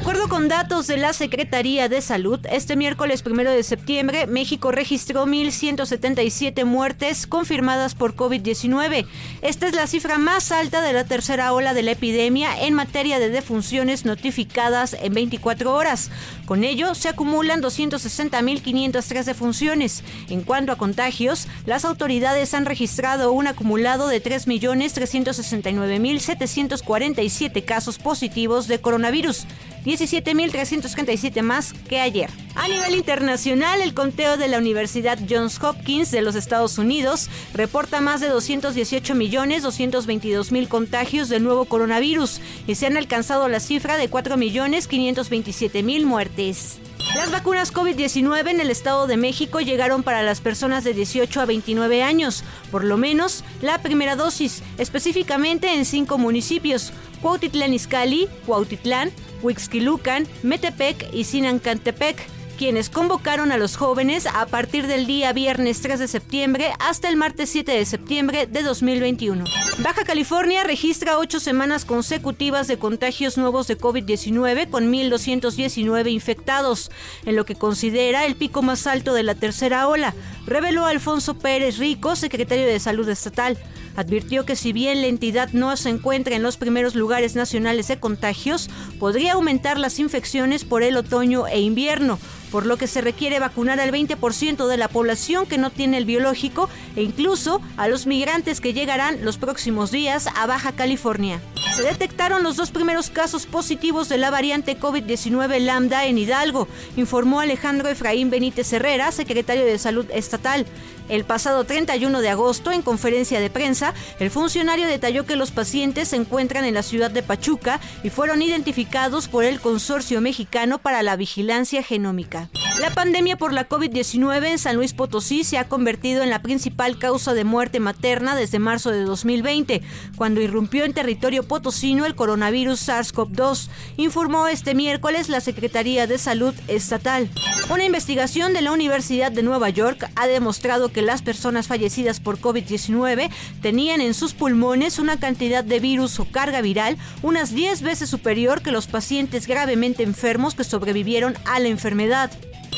Acuerdo con datos de la Secretaría de Salud, este miércoles 1 de septiembre, México registró 1.177 muertes confirmadas por COVID-19. Esta es la cifra más alta de la tercera ola de la epidemia en materia de defunciones notificadas en 24 horas. Con ello, se acumulan 260.503 defunciones. En cuanto a contagios, las autoridades han registrado un acumulado de 3.369.747 casos positivos de coronavirus. 17.337 más que ayer. A nivel internacional, el conteo de la Universidad Johns Hopkins de los Estados Unidos reporta más de 218 millones 222 mil contagios del nuevo coronavirus y se han alcanzado la cifra de 4 millones 527 mil muertes. Las vacunas COVID-19 en el Estado de México llegaron para las personas de 18 a 29 años, por lo menos la primera dosis, específicamente en cinco municipios, Cuautitlán Izcalli, Cuautitlán, Huixquilucan, Metepec y Sinancantepec quienes convocaron a los jóvenes a partir del día viernes 3 de septiembre hasta el martes 7 de septiembre de 2021. Baja California registra ocho semanas consecutivas de contagios nuevos de COVID-19 con 1.219 infectados, en lo que considera el pico más alto de la tercera ola, reveló Alfonso Pérez Rico, secretario de Salud Estatal. Advirtió que si bien la entidad no se encuentra en los primeros lugares nacionales de contagios, podría aumentar las infecciones por el otoño e invierno, por lo que se requiere vacunar al 20% de la población que no tiene el biológico e incluso a los migrantes que llegarán los próximos días a Baja California. Se detectaron los dos primeros casos positivos de la variante COVID-19 Lambda en Hidalgo, informó Alejandro Efraín Benítez Herrera, secretario de Salud Estatal. El pasado 31 de agosto, en conferencia de prensa, el funcionario detalló que los pacientes se encuentran en la ciudad de Pachuca y fueron identificados por el Consorcio Mexicano para la Vigilancia Genómica. La pandemia por la COVID-19 en San Luis Potosí se ha convertido en la principal causa de muerte materna desde marzo de 2020, cuando irrumpió en territorio potosino el coronavirus SARS-CoV-2, informó este miércoles la Secretaría de Salud Estatal. Una investigación de la Universidad de Nueva York ha demostrado que las personas fallecidas por COVID-19 tenían en sus pulmones una cantidad de virus o carga viral unas 10 veces superior que los pacientes gravemente enfermos que sobrevivieron a la enfermedad.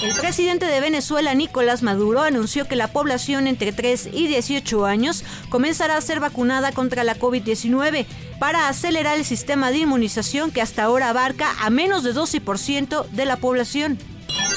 El presidente de Venezuela, Nicolás Maduro, anunció que la población entre 3 y 18 años comenzará a ser vacunada contra la COVID-19 para acelerar el sistema de inmunización que hasta ahora abarca a menos de 12% de la población.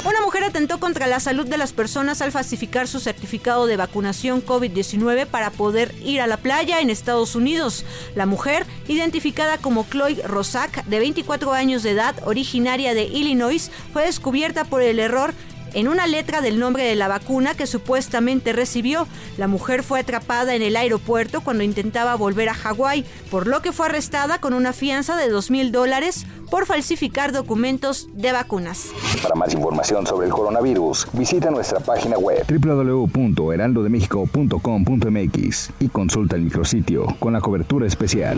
Una mujer atentó contra la salud de las personas al falsificar su certificado de vacunación COVID-19 para poder ir a la playa en Estados Unidos. La mujer, identificada como Chloe Rosac, de 24 años de edad, originaria de Illinois, fue descubierta por el error en una letra del nombre de la vacuna que supuestamente recibió. La mujer fue atrapada en el aeropuerto cuando intentaba volver a Hawái, por lo que fue arrestada con una fianza de 2 mil dólares por falsificar documentos de vacunas. Para más información sobre el coronavirus, visita nuestra página web www.heraldodemexico.com.mx y consulta el micrositio con la cobertura especial.